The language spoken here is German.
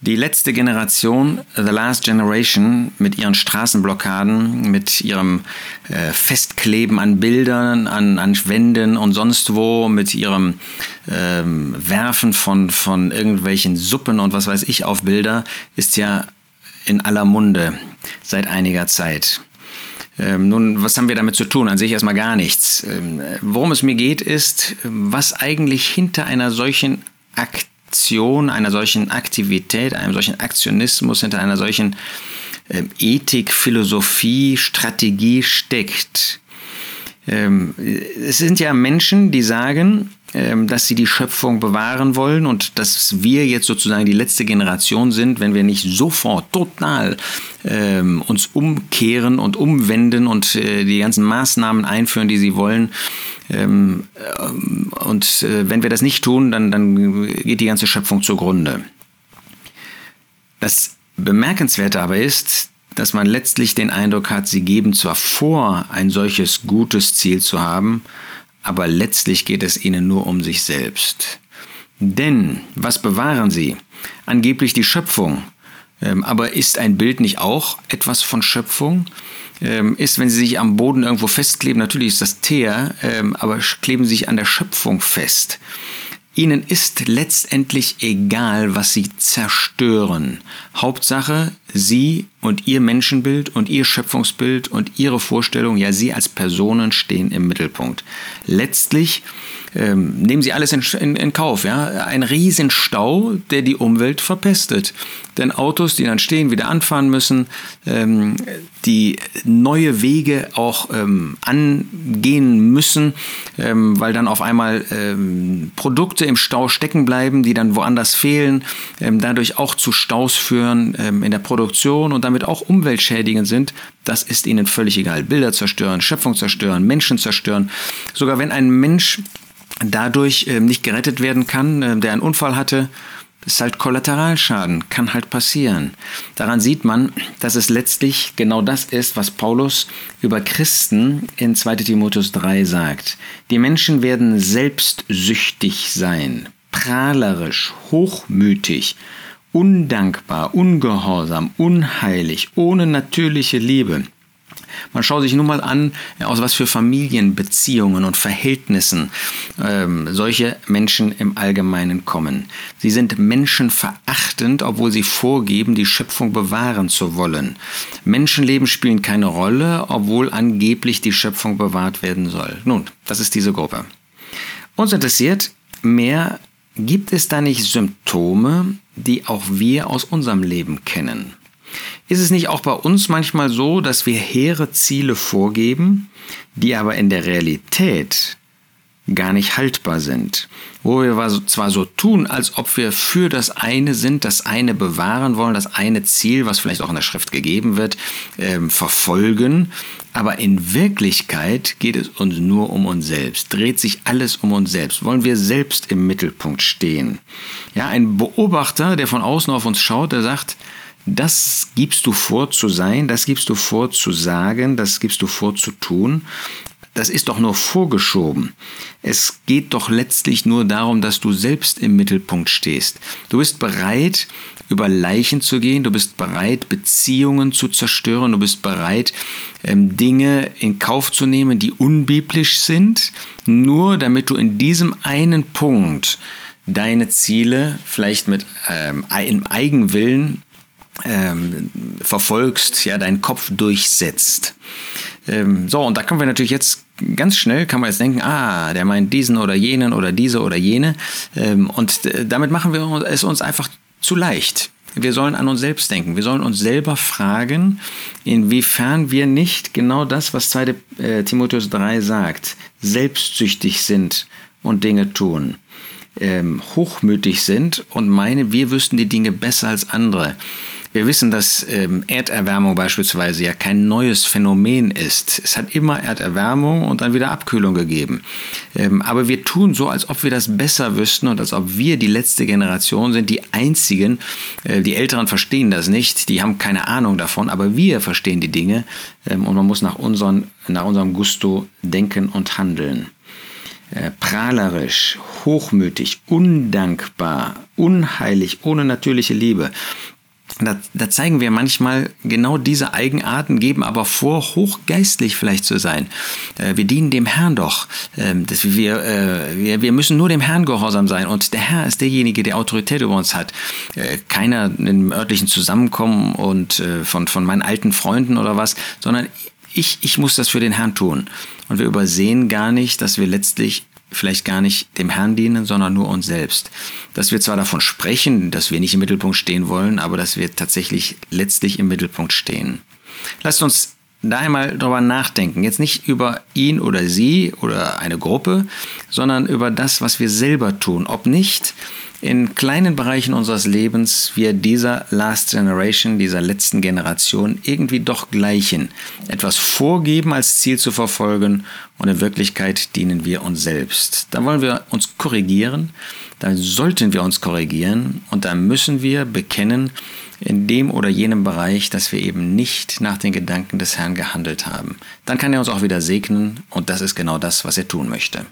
Die letzte Generation, The Last Generation, mit ihren Straßenblockaden, mit ihrem äh, Festkleben an Bildern, an, an Wänden und sonst wo, mit ihrem ähm, Werfen von, von irgendwelchen Suppen und was weiß ich auf Bilder, ist ja in aller Munde seit einiger Zeit. Ähm, nun, was haben wir damit zu tun? An sich erstmal gar nichts. Ähm, worum es mir geht, ist, was eigentlich hinter einer solchen Aktivität Aktion, einer solchen Aktivität, einem solchen Aktionismus, hinter einer solchen äh, Ethik, Philosophie, Strategie steckt. Ähm, es sind ja Menschen, die sagen, ähm, dass sie die Schöpfung bewahren wollen und dass wir jetzt sozusagen die letzte Generation sind, wenn wir nicht sofort total ähm, uns umkehren und umwenden und äh, die ganzen Maßnahmen einführen, die sie wollen, ähm, äh, und äh, wenn wir das nicht tun, dann, dann geht die ganze Schöpfung zugrunde. Das Bemerkenswerte aber ist, dass man letztlich den Eindruck hat, sie geben zwar vor, ein solches gutes Ziel zu haben, aber letztlich geht es ihnen nur um sich selbst. Denn was bewahren sie? Angeblich die Schöpfung. Ähm, aber ist ein Bild nicht auch etwas von Schöpfung? Ähm, ist, wenn sie sich am Boden irgendwo festkleben, natürlich ist das Teer, ähm, aber kleben sich an der Schöpfung fest. Ihnen ist letztendlich egal, was sie zerstören. Hauptsache, sie und ihr Menschenbild und ihr Schöpfungsbild und ihre Vorstellung, ja, sie als Personen stehen im Mittelpunkt. Letztlich ähm, nehmen Sie alles in, in, in, Kauf. Ja? Ein Riesenstau, der die Umwelt verpestet. Denn Autos, die dann stehen, wieder anfahren müssen, ähm, die neue Wege auch ähm, angehen müssen, ähm, weil dann auf einmal ähm, Produkte im Stau stecken bleiben, die dann woanders fehlen, ähm, dadurch auch zu Staus führen in der Produktion und damit auch umweltschädigend sind. Das ist ihnen völlig egal. Bilder zerstören, Schöpfung zerstören, Menschen zerstören. Sogar wenn ein Mensch dadurch äh, nicht gerettet werden kann, äh, der einen Unfall hatte, ist halt Kollateralschaden, kann halt passieren. Daran sieht man, dass es letztlich genau das ist, was Paulus über Christen in 2 Timotheus 3 sagt. Die Menschen werden selbstsüchtig sein, prahlerisch, hochmütig, undankbar, ungehorsam, unheilig, ohne natürliche Liebe. Man schaut sich nur mal an, aus was für Familienbeziehungen und Verhältnissen ähm, solche Menschen im Allgemeinen kommen. Sie sind menschenverachtend, obwohl sie vorgeben, die Schöpfung bewahren zu wollen. Menschenleben spielen keine Rolle, obwohl angeblich die Schöpfung bewahrt werden soll. Nun, das ist diese Gruppe. Uns interessiert mehr, gibt es da nicht Symptome, die auch wir aus unserem Leben kennen? Ist es nicht auch bei uns manchmal so, dass wir hehre Ziele vorgeben, die aber in der Realität gar nicht haltbar sind, wo wir zwar so tun, als ob wir für das eine sind, das eine bewahren wollen, das eine Ziel, was vielleicht auch in der Schrift gegeben wird, ähm, verfolgen, aber in Wirklichkeit geht es uns nur um uns selbst, dreht sich alles um uns selbst, wollen wir selbst im Mittelpunkt stehen. Ja, ein Beobachter, der von außen auf uns schaut, der sagt, das gibst du vor zu sein, das gibst du vor zu sagen, das gibst du vor zu tun. Das ist doch nur vorgeschoben. Es geht doch letztlich nur darum, dass du selbst im Mittelpunkt stehst. Du bist bereit, über Leichen zu gehen, du bist bereit, Beziehungen zu zerstören, du bist bereit, ähm, Dinge in Kauf zu nehmen, die unbiblisch sind, nur damit du in diesem einen Punkt deine Ziele vielleicht mit ähm, Eigenwillen ähm, verfolgst, ja, deinen Kopf durchsetzt. Ähm, so, und da können wir natürlich jetzt ganz schnell, kann man jetzt denken, ah, der meint diesen oder jenen oder diese oder jene. Ähm, und äh, damit machen wir es uns einfach zu leicht. Wir sollen an uns selbst denken. Wir sollen uns selber fragen, inwiefern wir nicht genau das, was 2. Äh, Timotheus 3 sagt, selbstsüchtig sind und Dinge tun ähm, hochmütig sind und meinen, wir wüssten die Dinge besser als andere. Wir wissen, dass ähm, Erderwärmung beispielsweise ja kein neues Phänomen ist. Es hat immer Erderwärmung und dann wieder Abkühlung gegeben. Ähm, aber wir tun so, als ob wir das besser wüssten und als ob wir die letzte Generation sind, die einzigen. Äh, die Älteren verstehen das nicht, die haben keine Ahnung davon, aber wir verstehen die Dinge ähm, und man muss nach, unseren, nach unserem Gusto denken und handeln. äh, prahlerisch, hochmütig, undankbar, unheilig, ohne natürliche Liebe. Da, da, zeigen wir manchmal genau diese Eigenarten, geben aber vor, hochgeistlich vielleicht zu sein. Äh, wir dienen dem Herrn doch. Ähm, das, wir, äh, wir, wir müssen nur dem Herrn gehorsam sein. Und der Herr ist derjenige, der Autorität über uns hat. Äh, keiner im örtlichen Zusammenkommen und von, von meinen alten Freunden oder was, sondern ich, ich muss das für den Herrn tun. Und wir übersehen gar nicht, dass wir letztlich vielleicht gar nicht dem Herrn dienen, sondern nur uns selbst. Dass wir zwar davon sprechen, dass wir nicht im Mittelpunkt stehen wollen, aber dass wir tatsächlich letztlich im Mittelpunkt stehen. Lasst uns da einmal drüber nachdenken. Jetzt nicht über ihn oder sie oder eine Gruppe, sondern über das, was wir selber tun. Ob nicht in kleinen Bereichen unseres Lebens wir dieser Last Generation, dieser letzten Generation irgendwie doch gleichen, etwas vorgeben als Ziel zu verfolgen und in Wirklichkeit dienen wir uns selbst. Da wollen wir uns korrigieren, da sollten wir uns korrigieren und da müssen wir bekennen, in dem oder jenem Bereich, dass wir eben nicht nach den Gedanken des Herrn gehandelt haben. Dann kann er uns auch wieder segnen und das ist genau das, was er tun möchte.